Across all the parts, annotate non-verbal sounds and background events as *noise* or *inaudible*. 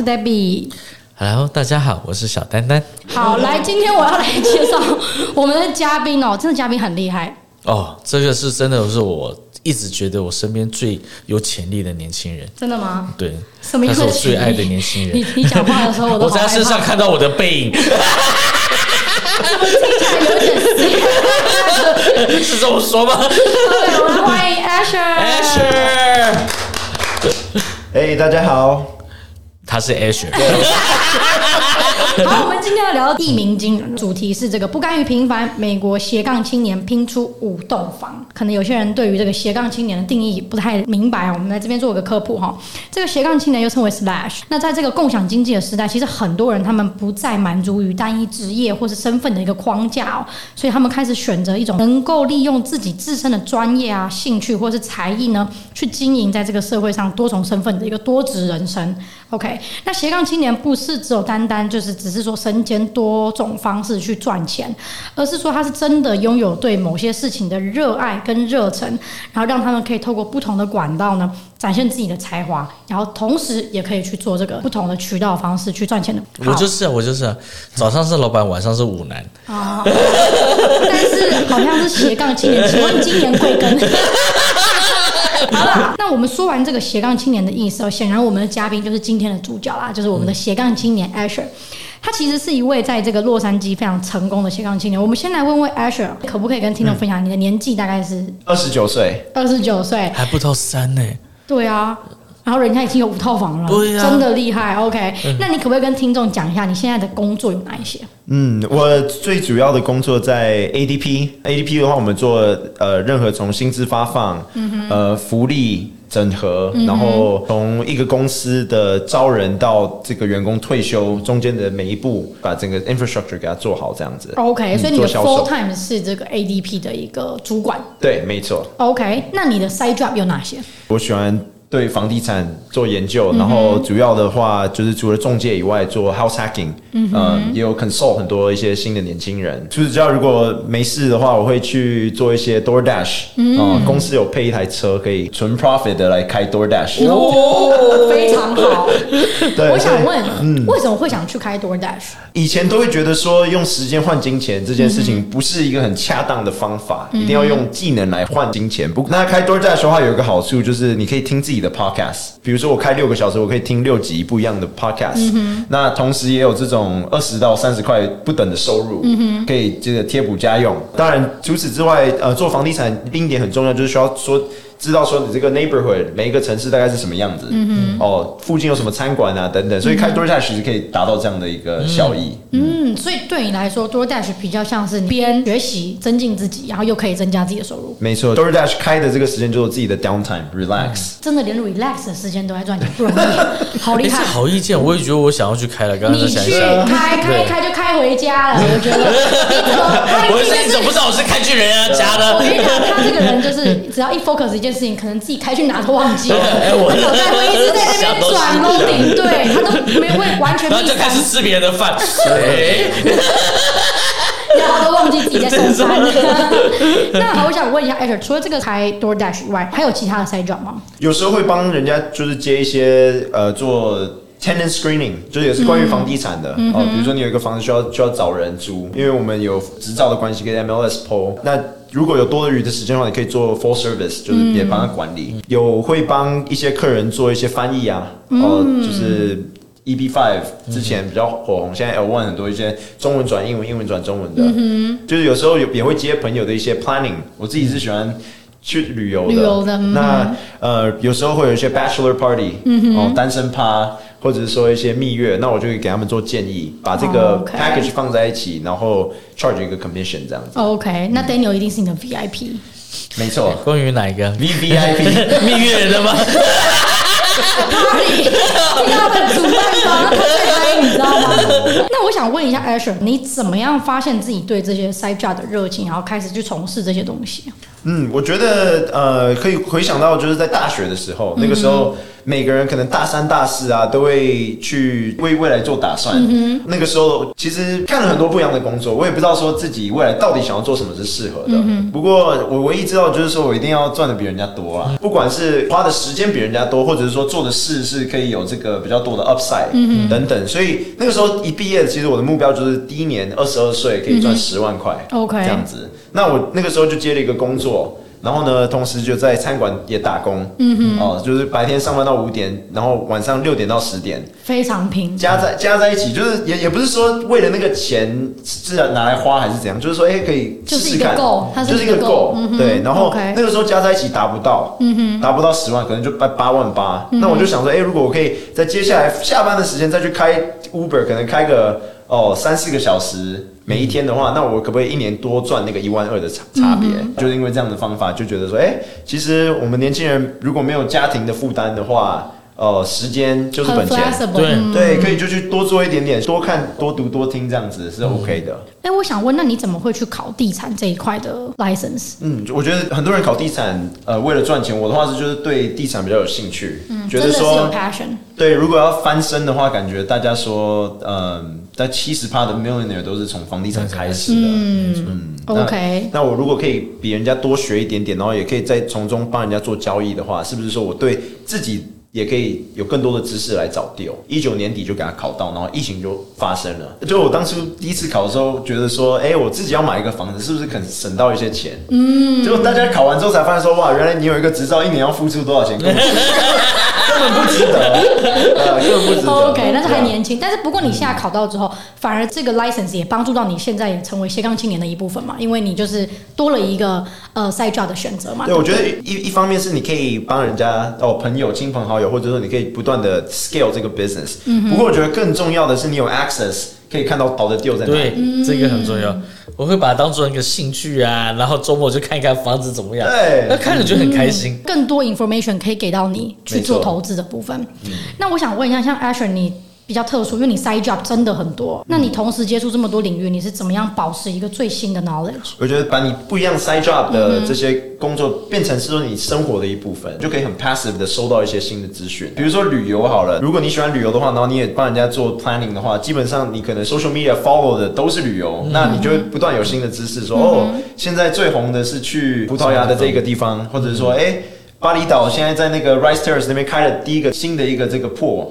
是 Debbie。Hello，大家好，我是小丹丹。好，来，今天我要来介绍我们的嘉宾哦，真的嘉宾很厉害哦。这个是真的，是我一直觉得我身边最有潜力的年轻人。真的吗？对，什么意思？他是我最爱的年轻人。你你讲话的时候，我都我在他身上看到我的背影。怎么听起来有点是这么说吗？*laughs* 对，我们欢迎 Asher。Asher，哎，大家好。他是 Asher。*laughs* 好，我们今天要聊羿旼惊人，主题是这个不甘于平凡，美国斜杠青年拼出五栋房。可能有些人对于这个斜杠青年的定义不太明白，我们来这边做一个科普哈。这个斜杠青年又称为 Slash。那在这个共享经济的时代，其实很多人他们不再满足于单一职业或是身份的一个框架哦，所以他们开始选择一种能够利用自己自身的专业啊、兴趣或是才艺呢，去经营在这个社会上多重身份的一个多职人生。OK，那斜杠青年不是只有单单就是只是说身兼多种方式去赚钱，而是说他是真的拥有对某些事情的热爱跟热忱，然后让他们可以透过不同的管道呢，展现自己的才华，然后同时也可以去做这个不同的渠道方式去赚钱的。我就是啊，我就是啊，早上是老板，晚上是舞男啊，*laughs* 但是好像是斜杠青年，请问今年贵庚？*laughs* *laughs* 好了，那我们说完这个斜杠青年的意思哦，显然我们的嘉宾就是今天的主角啦，就是我们的斜杠青年 Asher。他其实是一位在这个洛杉矶非常成功的斜杠青年。我们先来问问 Asher，可不可以跟听众分享你的年纪大概是？二十九岁。二十九岁，还不到三呢。对啊，然后人家已经有五套房了，对啊，真的厉害。OK，那你可不可以跟听众讲一下你现在的工作有哪一些？嗯，我最主要的工作在 ADP，ADP 的话，我们做呃任何从薪资发放，嗯、呃福利整合，然后从一个公司的招人到这个员工退休中间的每一步，把整个 infrastructure 给它做好，这样子。OK，所以你的 full time 是这个 ADP 的一个主管。对，没错。OK，那你的 side job 有哪些？我喜欢。对房地产做研究，然后主要的话就是除了中介以外，做 house hacking，嗯、呃，也有 consult 很多一些新的年轻人。除此之外如果没事的话，我会去做一些 DoorDash，嗯、呃，公司有配一台车可以纯 profit 的来开 DoorDash，哦，*laughs* 非常好。*laughs* 对，我想问，嗯，为什么会想去开 DoorDash？以前都会觉得说用时间换金钱这件事情不是一个很恰当的方法，嗯、一定要用技能来换金钱。不，那开 DoorDash 的话有一个好处就是你可以听自己的 podcast，比如说我开六个小时，我可以听六集不一样的 podcast，嗯。那同时也有这种二十到三十块不等的收入，可以这个贴补家用。当然，除此之外，呃，做房地产另一点很重要，就是需要说。知道说你这个 neighborhood 每一个城市大概是什么样子，嗯哦，附近有什么餐馆啊等等，所以开 DoorDash 其实可以达到这样的一个效益。嗯，嗯，所以对你来说，DoorDash 比较像是边学习增进自己，然后又可以增加自己的收入。没错，DoorDash 开的这个时间就是自己的 downtime relax，嗯。真的连 relax 的时间都在赚钱，不容易，*laughs* 好厉害。好意见，我也觉得我想要去开了。刚刚想一下，你去开开开就开回家了，我觉得。*laughs* 我是你怎么不知道我是开去人家家的？我跟你讲，他这个人就是只要一 focus 一件事情，可能自己开。去哪都忘记了，欸、我脑袋会一直在那边转 loading，对，他都没会完全。然后就开始吃别人的饭，对，*laughs* 然后都忘记自己在送餐。*laughs* 那好，我想问一下，Asher，除了这个开 DoorDash 以外，还有其他的 side job 吗？有时候会帮人家就是接一些呃做 tenant screening，就是也是关于房地产的、嗯、哦，比如说你有一个房子需要需要找人租，因为我们有执照的关系，跟 MLS PO 那。如果有多余的时间的话，你可以做 full service，就是也帮他管理。嗯、有会帮一些客人做一些翻译啊，哦、嗯，就是 EB Five 之前比较火红，现在 L One 很多一些中文转英文，英文转中文的、嗯，就是有时候有也会接朋友的一些 planning。我自己是喜欢去旅游的，旅游的。那呃，有时候会有一些 bachelor party，嗯哦，单身趴。或者是说一些蜜月，那我就会给他们做建议，把这个 package 放在一起，oh. 然后 charge 一个 commission 这样子。OK，那 Daniel 一定是你的 VIP。没错，*laughs* 关于哪一个 V VIP *laughs* 蜜月的吗主办方他最嗨，你知道吗？那我想问一下 Asher，你怎么样发现自己对这些 side job 的热情，然后开始去从事这些东西？嗯，我觉得呃，可以回想到就是在大学的时候，嗯、那个时候每个人可能大三、大四啊，都会去为未来做打算。嗯、那个时候其实看了很多不一样的工作，我也不知道说自己未来到底想要做什么是适合的。嗯、不过我唯一知道就是说我一定要赚的比人家多啊，不管是花的时间比人家多，或者是说做的事是可以有这个比较多的 upside、嗯、等等。所以那个时候一毕业，其实我的目标就是第一年二十二岁可以赚十万块。OK，、嗯、这样子。那我那个时候就接了一个工作，然后呢，同时就在餐馆也打工，嗯哼，哦，就是白天上班到五点，然后晚上六点到十点，非常平，加在加在一起，就是也也不是说为了那个钱是拿来花还是怎样，就是说，哎，可以试试看，就是一个够，对，然后那个时候加在一起达不到，嗯哼，达不到十万，可能就八八万八，那我就想说，哎，如果我可以在接下来下班的时间再去开 Uber，可能开个。哦，三四个小时每一天的话，那我可不可以一年多赚那个一万二的差差别？嗯、就是因为这样的方法，就觉得说，哎、欸，其实我们年轻人如果没有家庭的负担的话，哦、呃，时间就是本钱，对、嗯、对，可以就去多做一点点，多看多读多听，这样子是 OK 的。哎、嗯欸，我想问，那你怎么会去考地产这一块的 license？嗯，我觉得很多人考地产，呃，为了赚钱。我的话是就是对地产比较有兴趣，嗯，觉得说 passion。对，如果要翻身的话，感觉大家说，嗯、呃。在七十趴的 millionaire 都是从房地产开始的。嗯，嗯，OK 那。那我如果可以比人家多学一点点，然后也可以再从中帮人家做交易的话，是不是说我对自己也可以有更多的知识来找 deal？一九年底就给他考到，然后疫情就发生了。就我当初第一次考的时候，觉得说，哎、欸，我自己要买一个房子，是不是可能省到一些钱？嗯。结果大家考完之后才发现说，哇，原来你有一个执照，一年要付出多少钱？*laughs* 不值得，呃，根本不值得。*laughs* OK，但是还年轻，但是不过你现在考到之后，反而这个 license 也帮助到你现在也成为斜杠青年的一部分嘛，因为你就是多了一个呃 side job 的选择嘛。对，我觉得一一方面是你可以帮人家哦，朋友、亲朋好友，或者说你可以不断的 scale 这个 business。不过我觉得更重要的是你有 access。可以看到好的 deal 在哪里。对，这个很重要。我会把它当做一个兴趣啊，然后周末就看一看房子怎么样。对，那看着就很开心。更多 information 可以给到你去做投资的部分。那我想问一下，像 Asher 你。比较特殊，因为你 side job 真的很多。那你同时接触这么多领域，你是怎么样保持一个最新的 knowledge？我觉得把你不一样 side job 的这些工作变成是说你生活的一部分，就可以很 passive 的收到一些新的资讯。比如说旅游好了，如果你喜欢旅游的话，然后你也帮人家做 planning 的话，基本上你可能 social media follow 的都是旅游，那你就会不断有新的知识，说哦，现在最红的是去葡萄牙的这个地方，或者是说哎。巴厘岛现在在那个 Rice Terrace 那边开了第一个新的一个这个 pool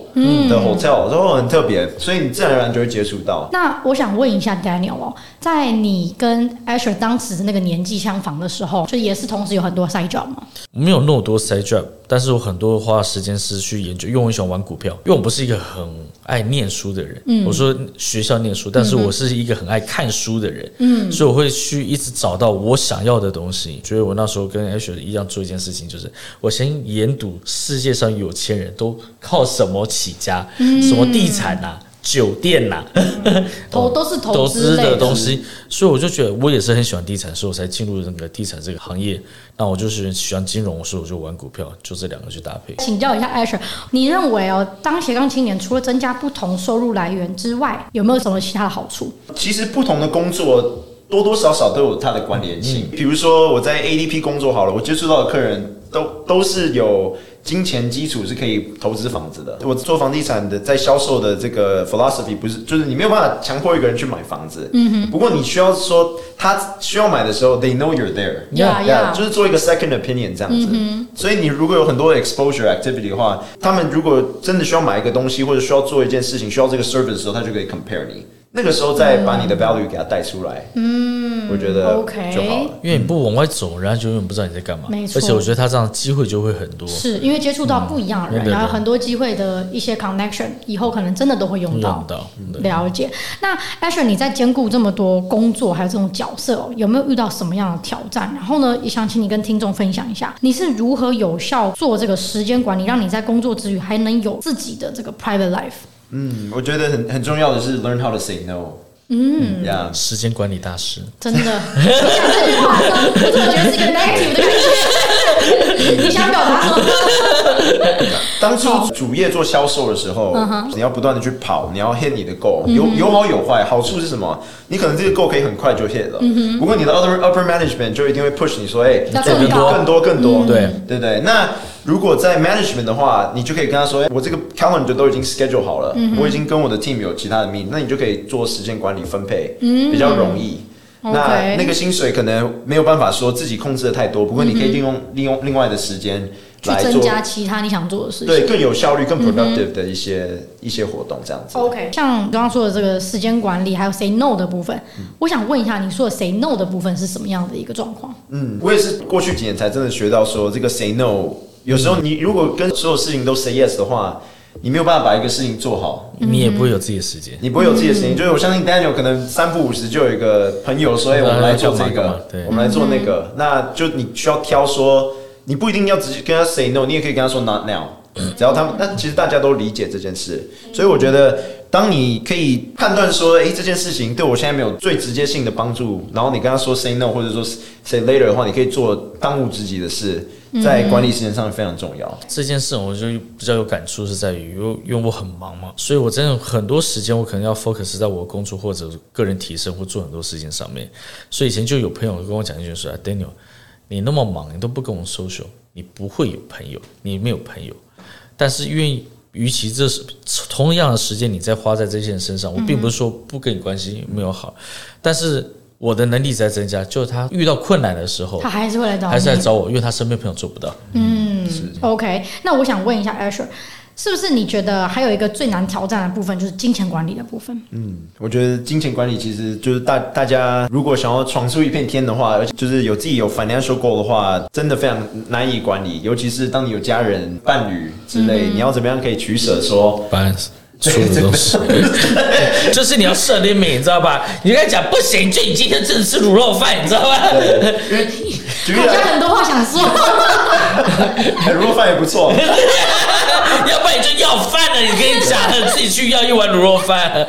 的 hotel，然后很特别，所以你自然而然就会接触到。那我想问一下 Daniel 哦，在你跟 Asher 当时那个年纪相仿的时候，就也是同时有很多 side job 吗？没有那么多 side job，但是我很多花时间是去研究，因为我很喜欢玩股票，因为我不是一个很爱念书的人。嗯，我说学校念书，但是我是一个很爱看书的人。嗯，所以我会去一直找到我想要的东西。所以我那时候跟 Asher 一样做一件事情，就是。我先研读世界上有钱人都靠什么起家，嗯、什么地产呐、啊、酒店呐、啊，*laughs* 投都是投资的东西，所以我就觉得我也是很喜欢地产，所以我才进入那个地产这个行业。那我就是喜欢金融，所以我就玩股票，就这两个去搭配。请教一下 Asher，你认为哦，当斜杠青年除了增加不同收入来源之外，有没有什么其他的好处？其实不同的工作多多少少都有它的关联性。嗯、比如说我在 ADP 工作好了，我接触到的客人。都都是有金钱基础是可以投资房子的。我做房地产的，在销售的这个 philosophy 不是，就是你没有办法强迫一个人去买房子。嗯哼。不过你需要说，他需要买的时候，they know you're there。Yeah, yeah. 就是做一个 second opinion 这样子。嗯哼。所以你如果有很多 exposure activity 的话，他们如果真的需要买一个东西，或者需要做一件事情，需要这个 service 的时候，他就可以 compare 你。那个时候再把你的 value 给他带出来，嗯，我觉得 OK 就好了。因为你不往外走，人家就永远不知道你在干嘛。没错，而且我觉得他这样机会就会很多。是因为接触到不一样的人，然后很多机会的一些 connection，以后可能真的都会用到。了解。那 Asher，你在兼顾这么多工作还有这种角色哦，有没有遇到什么样的挑战？然后呢，也想请你跟听众分享一下，你是如何有效做这个时间管理，让你在工作之余还能有自己的这个 private life？嗯，我觉得很很重要的是 learn how to say no。嗯，呀，时间管理大师，真的。你讲这句话，我怎么觉得是一个 negative 的感觉？*laughs* 你想表达什么？*laughs* 当初主业做销售的时候，你要不断的去跑，你要 hit 你的 goal，有有好有坏。好处是什么？你可能这个 goal 可以很快就 hit 了。不过你的 upper upper management 就一定会 push 你说，哎，要做更多更多更多。对对对。那如果在 management 的话，你就可以跟他说，哎，我这个 calendar 都已经 schedule 好了，我已经跟我的 team 有其他的 meeting，那你就可以做时间管理分配，比较容易。那那个薪水可能没有办法说自己控制的太多，不过你可以利用利用另外的时间。去增加其他你想做的事情，对，更有效率、更 productive 的一些、嗯、一些活动，这样子。OK，像你刚刚说的这个时间管理，还有 say no 的部分，嗯、我想问一下，你说的 say no 的部分是什么样的一个状况？嗯，我也是过去几年才真的学到说，这个 say no，有时候你如果跟所有事情都 say yes 的话，你没有办法把一个事情做好，你也不会有自己的时间，你不会有自己的时间。嗯、就是我相信 Daniel 可能三不五时就有一个朋友说，哎、嗯，我们来做这个，对，我们来做那个，嗯、那就你需要挑说。你不一定要直接跟他 say no，你也可以跟他说 not now，只要他们，那其实大家都理解这件事，所以我觉得，当你可以判断说，诶，这件事情对我现在没有最直接性的帮助，然后你跟他说 say no，或者说 say later 的话，你可以做当务之急的事，在管理时间上非常重要。嗯、这件事我就比较有感触，是在于，因为因为我很忙嘛，所以我真的很多时间我可能要 focus 在我的工作或者个人提升或做很多事情上面，所以以前就有朋友跟我讲一句说，Daniel。你那么忙，你都不跟我 social，你不会有朋友，你没有朋友。但是愿意，与其这是同样的时间你在花在这些人身上，我并不是说不跟你关系没有好，但是我的能力在增加，就是他遇到困难的时候，他还是会来找，还是来找我，因为他身边朋友做不到。嗯，是 OK。那我想问一下 Asher。是不是你觉得还有一个最难挑战的部分，就是金钱管理的部分？嗯，我觉得金钱管理其实就是大大家如果想要闯出一片天的话，而且就是有自己有 financial goal 的话，真的非常难以管理。尤其是当你有家人、伴侣之类，嗯、你要怎么样可以取舍？说 balance，说的都是，*laughs* 就是你要设 limit，你知道吧？你跟他讲不行，就你今天只能吃卤肉饭，你知道吧？*laughs* 好像很多话想说，*laughs* 卤肉饭也不错。*laughs* 要不然你就要饭了，你可以讲自己去要一碗卤肉饭。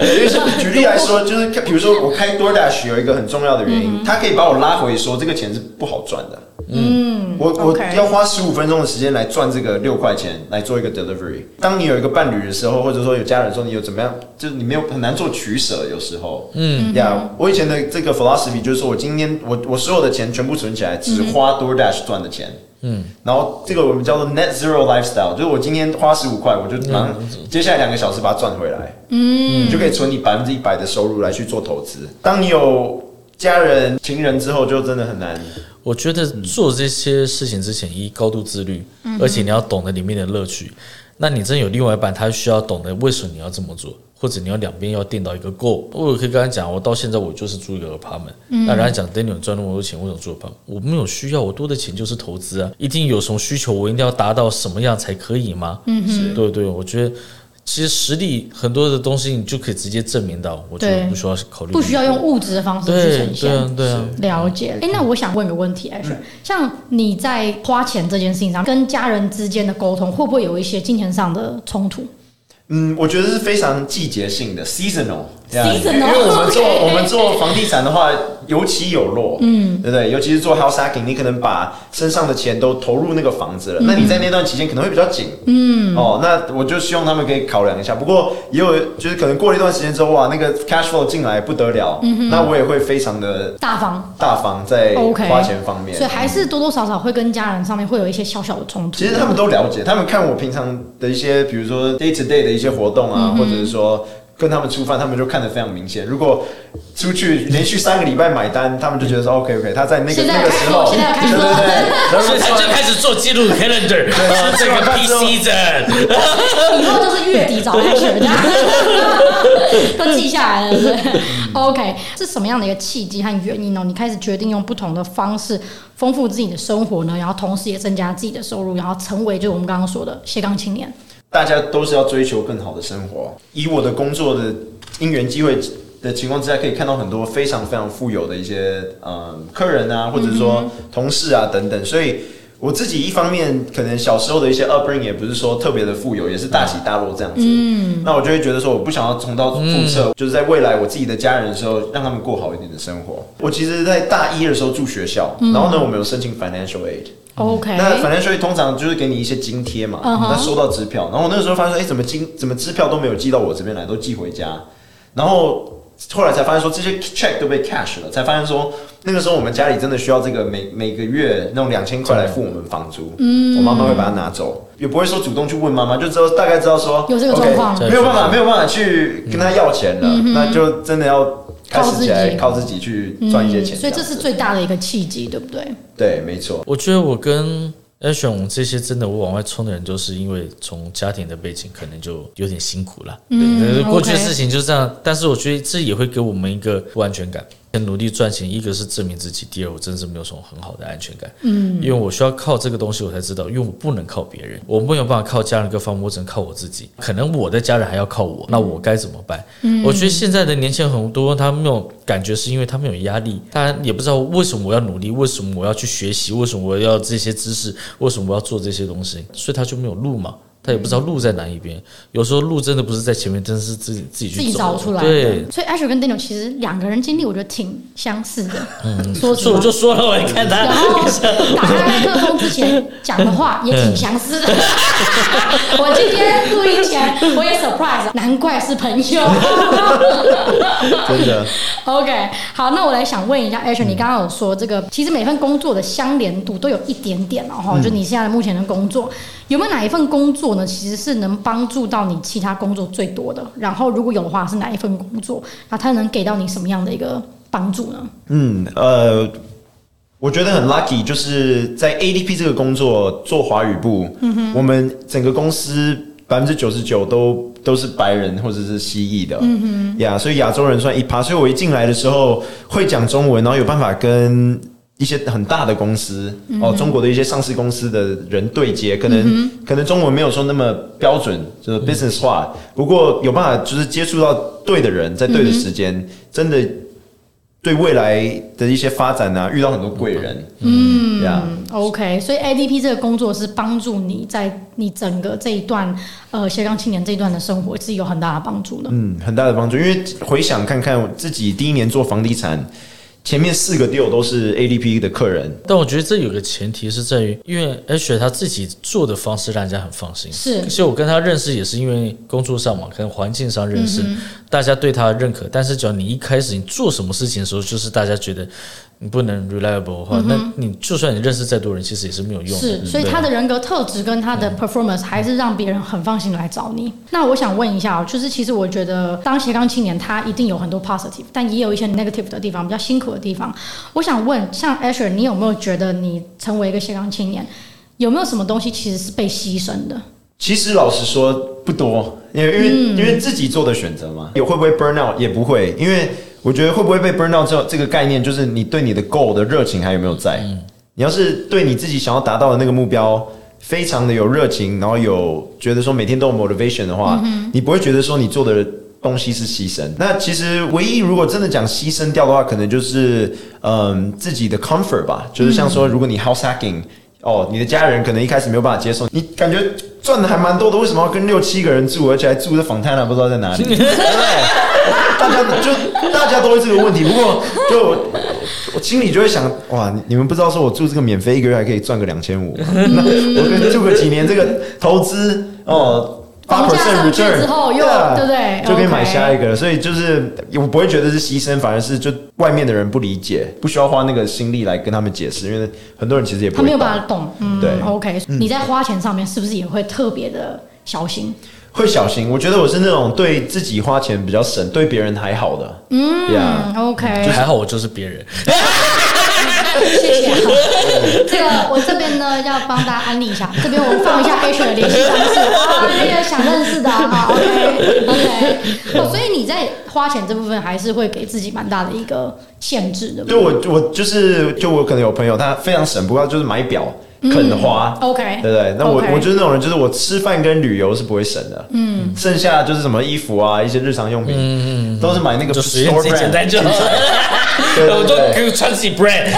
举例来说，就是比如说我开 DoorDash 有一个很重要的原因，他可以把我拉回说这个钱是不好赚的。嗯，我我要花十五分钟的时间来赚这个六块钱来做一个 delivery。当你有一个伴侣的时候，或者说有家人说你有怎么样，就是你没有很难做取舍。有时候，嗯，呀，我以前的这个 philosophy 就是说我今天我我所有的钱全部存起来，只花 DoorDash 赚的钱。嗯，然后这个我们叫做 net zero lifestyle，就是我今天花十五块，我就马上接下来两个小时把它赚回来，嗯，你就可以存你百分之一百的收入来去做投资。当你有家人、情人之后，就真的很难。我觉得做这些事情之前，一高度自律，而且你要懂得里面的乐趣。那你真有另外一半，他需要懂得为什么你要这么做。或者你要两边要定到一个够，我也可以跟他讲，我到现在我就是租一个 apartment。嗯、那人家讲 Daniel 赚那么多钱，为什么租 apartment？我没有需要，我多的钱就是投资啊，一定有什么需求，我一定要达到什么样才可以吗？嗯哼是对对，我觉得其实实力很多的东西你就可以直接证明到，我觉得不需要考虑，不需要用物质的方式去呈现。对啊，对啊，了解。哎，那我想问个问题，哎、嗯，像你在花钱这件事情上，跟家人之间的沟通，会不会有一些金钱上的冲突？嗯，我觉得是非常季节性的 seasonal。Seasonal，因为 *laughs* 我们做我们做房地产的话，有起有落，嗯，对不对？尤其是做 house hacking，你可能把身上的钱都投入那个房子了，那你在那段期间可能会比较紧，嗯，哦，那我就希望他们可以考量一下。不过也有就是可能过了一段时间之后，哇，那个 cash flow 进来不得了，嗯，那我也会非常的大方大方在花钱方面，所以还是多多少少会跟家人上面会有一些小小的冲突。其实他们都了解，他们看我平常的一些，比如说 day to day 的一些活动啊，或者是说。跟他们吃饭，他们就看得非常明显。如果出去连续三个礼拜买单，他们就觉得说 OK OK，他在那个那个时候，对对对，然后他就开始做记录 calendar，这个 PC 的，以后就是月底找他去，*laughs* 都记下来了。OK，是什么样的一个契机和原因呢？你开始决定用不同的方式丰富自己的生活呢？然后同时也增加自己的收入，然后成为就是我们刚刚说的斜杠青年。大家都是要追求更好的生活。以我的工作的因缘机会的情况之下，可以看到很多非常非常富有的一些呃客人啊，或者说同事啊等等。所以我自己一方面可能小时候的一些 upbringing 也不是说特别的富有，也是大起大落这样子。嗯，那我就会觉得说，我不想要重蹈覆辙，就是在未来我自己的家人的时候，让他们过好一点的生活。我其实，在大一的时候住学校，然后呢，我们有申请 financial aid。OK，那 financial aid 通常就是给你一些津贴嘛，那收到支票，然后我那个时候发现说，哎、怎么金怎么支票都没有寄到我这边来，都寄回家，然后。后来才发现说这些 check 都被 cash 了，才发现说那个时候我们家里真的需要这个每每个月那种两千块来付我们房租，嗯，我妈妈会把它拿走，也不会说主动去问妈妈，就知道大概知道说有这个状况。okay, 没有办法没有办法去跟他要钱了，嗯、那就真的要开始起来靠自己去赚一些钱、嗯，所以这是最大的一个契机，对不对？对，没错。我觉得我跟。要选我们这些真的我往外冲的人，就是因为从家庭的背景可能就有点辛苦了。嗯，过去的事情就这样。但是我觉得这也会给我们一个不安全感。很努力赚钱，一个是证明自己，第二我真是没有什么很好的安全感。嗯，因为我需要靠这个东西，我才知道，因为我不能靠别人，我没有办法靠家人各方面，我只能靠我自己。可能我的家人还要靠我，那我该怎么办？嗯，我觉得现在的年轻人很多，他没有感觉，是因为他们有压力，他也不知道为什么我要努力，为什么我要去学习，为什么我要这些知识，为什么我要做这些东西，所以他就没有路嘛。他也不知道路在哪一边，有时候路真的不是在前面，真的是自己自己去自己找出来。对，所以 Asher 跟 Daniel 其实两个人经历，我觉得挺相似的。嗯，*laughs* 说说我就说了，我一看他，然后 *laughs* 打开麦克风之前讲的话也挺相似的。*laughs* 我今天录音前我也 surprise，难怪是朋友。*laughs* 真的。OK，好，那我来想问一下 Asher，你刚刚有说这个，其实每份工作的相连度都有一点点哦，哈，就你现在目前的工作。有没有哪一份工作呢？其实是能帮助到你其他工作最多的。然后如果有的话，是哪一份工作？那它能给到你什么样的一个帮助呢？嗯，呃，我觉得很 lucky，就是在 ADP 这个工作做华语部，我们整个公司百分之九十九都都是白人或者是蜥蜴的，嗯哼，所以亚洲人算一趴。所以我一进来的时候会讲中文，然后有办法跟。一些很大的公司哦，中国的一些上市公司的人对接，可能可能中文没有说那么标准，就是 business 化。不过有办法，就是接触到对的人，在对的时间，真的对未来的一些发展啊，遇到很多贵人。嗯，Yeah，OK，所以 ADP 这个工作是帮助你在你整个这一段呃斜杠青年这一段的生活是有很大的帮助的。嗯，很大的帮助，因为回想看看自己第一年做房地产。前面四个 deal 都是 ADP 的客人，但我觉得这有个前提是在于，因为 Asher 他自己做的方式让人家很放心。是，其实我跟他认识也是因为工作上嘛，可能环境上认识，嗯、大家对他的认可。但是只要你一开始你做什么事情的时候，就是大家觉得。你不能 reliable 的话，嗯、那你就算你认识再多人，其实也是没有用的。是，所以他的人格特质跟他的 performance 还是让别人很放心来找你。嗯、那我想问一下，就是其实我觉得当斜杠青年，他一定有很多 positive，但也有一些 negative 的地方，比较辛苦的地方。我想问，像 Asher，你有没有觉得你成为一个斜杠青年，有没有什么东西其实是被牺牲的？其实老实说不多，因为因为、嗯、因为自己做的选择嘛，有会不会 burn out 也不会，因为。我觉得会不会被 burn out 这这个概念，就是你对你的 goal 的热情还有没有在？嗯、你要是对你自己想要达到的那个目标非常的有热情，然后有觉得说每天都有 motivation 的话，嗯、你不会觉得说你做的东西是牺牲。那其实唯一如果真的讲牺牲掉的话，可能就是嗯自己的 comfort 吧，就是像说如果你 house hacking。哦，你的家人可能一开始没有办法接受，你感觉赚的还蛮多的，为什么要跟六七个人住，而且还住在 Fontana 不知道在哪里？*laughs* 对，大家就大家都会这个问题。不过就我心里就会想，哇，你们不知道说我住这个免费一个月还可以赚个两千五，那我住个几年这个投资哦。八 percent return，对不对？就可以买下一个了所以就是我不会觉得是牺牲，反而是就外面的人不理解，不需要花那个心力来跟他们解释，因为很多人其实也不他没有办法懂。嗯，对，OK，你在花钱上面是不是也会特别的小心？会小心，我觉得我是那种对自己花钱比较省，对别人还好的。嗯就还好，我就是别人。*laughs* 谢谢、啊。这个我这边呢要帮大家安利一下，这边我放一下 Asher 的联系方式啊，那个想认识的啊，OK *laughs* OK。哦，所以你在花钱这部分还是会给自己蛮大的一个限制的。对，我我就是就我可能有朋友他非常省，不过就是买表。肯花，OK，对不对？那我我觉得那种人，就是我吃饭跟旅游是不会省的，嗯，剩下就是什么衣服啊，一些日常用品，嗯，都是买那个 store brand，简单就好，*laughs* 我都穿起 brand。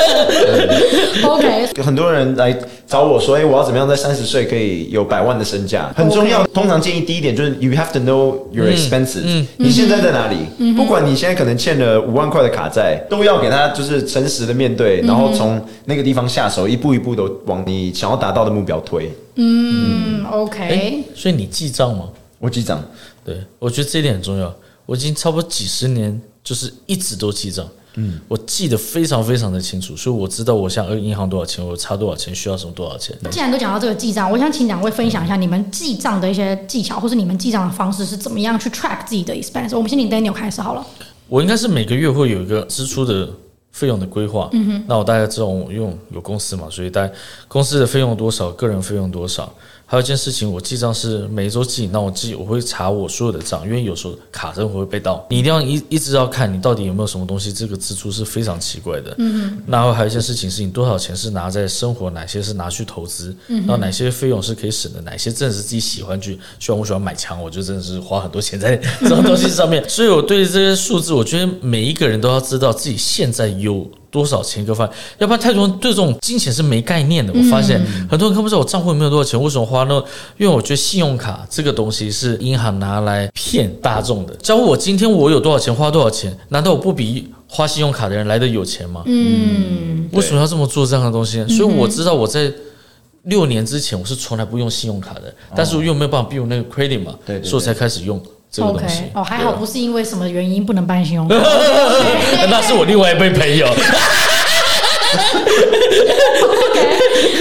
*laughs* OK，有很多人来找我说：“哎，我要怎么样在三十岁可以有百万的身价？”很重要。通常建议第一点就是 You have to know your expenses。你现在在哪里？不管你现在可能欠了五万块的卡债，都要给他就是诚实的面对，然后从那个地方下手，一步一步的往你想要达到的目标推。嗯，OK。欸，所以你记账吗？我记账。对，我觉得这一点很重要。我已经差不多几十年，就是一直都记账。嗯，我记得非常非常的清楚，所以我知道我想呃银行多少钱，我差多少钱，需要什么多少钱。既然都讲到这个记账，我想请两位分享一下你们记账的一些技巧，或是你们记账的方式是怎么样去 track 自己的 expense。我们先请 Daniel 开始好了。我应该是每个月会有一个支出的费用的规划。嗯哼，那我大概知道我用有公司嘛，所以大概公司的费用多少，个人费用多少。还有一件事情，我记账是每一周记，那我记我会查我所有的账，因为有时候卡真的会被盗，你一定要一一直要看你到底有没有什么东西，这个支出是非常奇怪的。嗯哼。然后还有一件事情是你多少钱是拿在生活，哪些是拿去投资，然后哪些费用是可以省的，哪些真的是自己喜欢去，虽然我喜欢买枪，我就真的是花很多钱在 *laughs* 这种东西上面。所以我对这些数字，我觉得每一个人都要知道自己现在有。多少钱一个饭？要不然太多人对这种金钱是没概念的。我发现很多人看不出我账户里面有多少钱，为什么花呢？因为我觉得信用卡这个东西是银行拿来骗大众的。假如我今天我有多少钱，花多少钱，难道我不比花信用卡的人来的有钱吗？嗯，为什么要这么做这样的东西？所以我知道我在六年之前我是从来不用信用卡的，但是我又没有办法 build 那个 credit 嘛，对，所以我才开始用。这个东西。Okay, 哦，还好不是因为什么原因不能办信用卡，*laughs* 那是我另外一位朋友。*laughs* OK，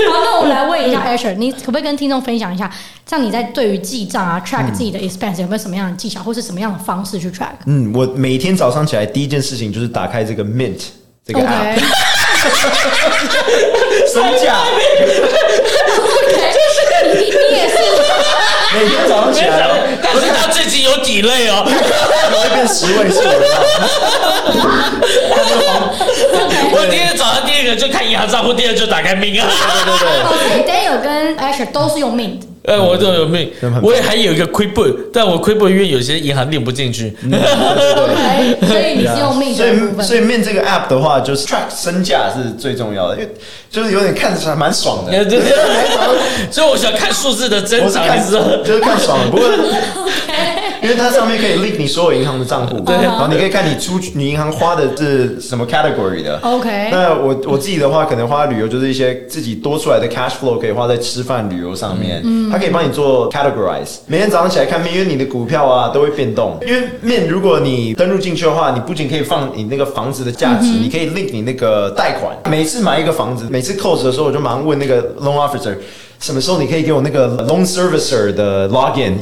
好，那我们来问一下 Asher，你可不可以跟听众分享一下，像你在对于记账啊、track 自己的 expense 有没有什么样的技巧，或是什么样的方式去 track？嗯，我每天早上起来第一件事情就是打开这个 Mint 这个 app，*laughs* 身价。你你也是。*laughs* 每天早上起来，但是他最近有 delay 哦，我会变十位数了。我今天早上第一个就看银行账户，第二就打开 Mint 啊。对对对对，Daniel 跟 Asher 都是用 Mint。哎，我都有 Mint，我也还有一个 QuickBook，但我 QuickBook 因为有些银行连不进去。OK，所以你是用 Mint。所以所以 Mint 这个 App 的话，就是 track 身价是最重要的，因为就是有点看起来蛮爽的。对对对，所以我想看数字的增长，就是看爽了。不过。*laughs* 因为它上面可以 link 你所有银行的账户，对，然后你可以看你出你银行花的是什么 category 的。OK，那我我自己的话，可能花旅游就是一些自己多出来的 cash flow 可以花在吃饭旅游上面。嗯，它可以帮你做 categorize。每天早上起来看 Mint，因为你的股票啊都会变动。因为 Mint 如果你登录进去的话，你不仅可以放你那个房子的价值，嗯、你可以 link 你那个贷款。每次买一个房子，每次 close 的时候，我就马上问那个 loan officer。什么时候你可以给我那个 loan servicer 的 login？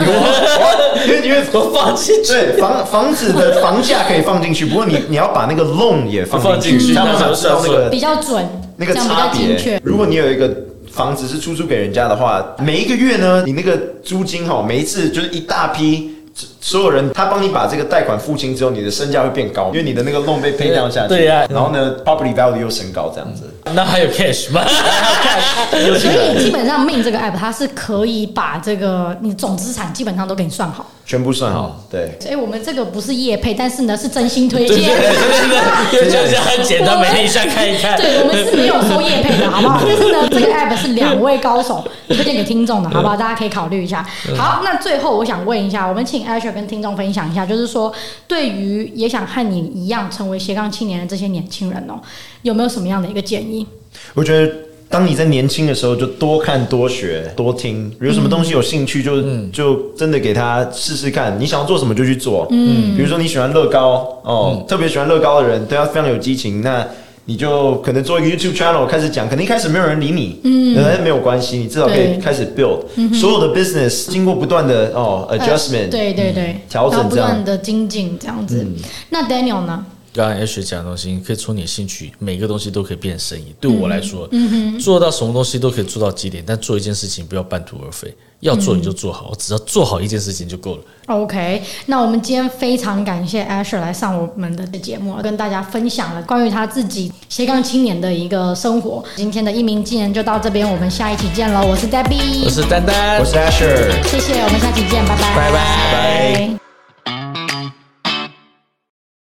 因为 *laughs* 因为因为我放进去，对房房子的房价可以放进去，不过你你要把那个 loan 也放进去，他们才知道那个比较准，那个差别。如果你有一个房子是出租给人家的话，每一个月呢，你那个租金哈，每一次就是一大批。所有人，他帮你把这个贷款付清之后，你的身价会变高，因为你的那个 loan 被 pay down 下去。对呀、啊。然后呢、嗯、，property value 又升高，这样子。那还有 cash 吗？还有 cash。所以基本上 Mint 这个 app 它是可以把这个你总资产基本上都给你算好。全部算好，对。所以我们这个不是业配，但是呢是真心推荐。*laughs* 就是很简单，每天一下看一看。对，我们是没有收业配的，好不好？*laughs* 但是呢，这个 app 是两位高手推荐给听众的，好不好？大家可以考虑一下。好，那最后我想问一下，我们请 Asher 跟听众分享一下，就是说，对于也想和你一样成为斜杠青年的这些年轻人哦，有没有什么样的一个建议？我觉得。当你在年轻的时候，就多看、多学、多听，有什么东西有兴趣就，就、嗯、就真的给他试试看。你想要做什么就去做。嗯，比如说你喜欢乐高哦，嗯、特别喜欢乐高的人，对他非常有激情，那你就可能做一个 YouTube channel 开始讲。可能一开始没有人理你，嗯，但是没有关系，你至少可以开始 build。嗯、所有的 business 经过不断的哦 adjustment，、呃、对对对，调、嗯、整，不断的精进这样子。嗯、那 Daniel 呢？刚刚 Asher 讲的东西，你可以从你的兴趣，每个东西都可以变生意。对我来说，嗯嗯、做到什么东西都可以做到极点，但做一件事情不要半途而废。要做你就做好，只要做好一件事情就够了。OK，那我们今天非常感谢 Asher 来上我们的节目，跟大家分享了关于他自己斜杠青年的一个生活。今天的一鸣惊人就到这边，我们下一期见喽！我是 Debbie，我是丹丹，我是 Asher，谢谢，我们下期见，拜拜，拜拜。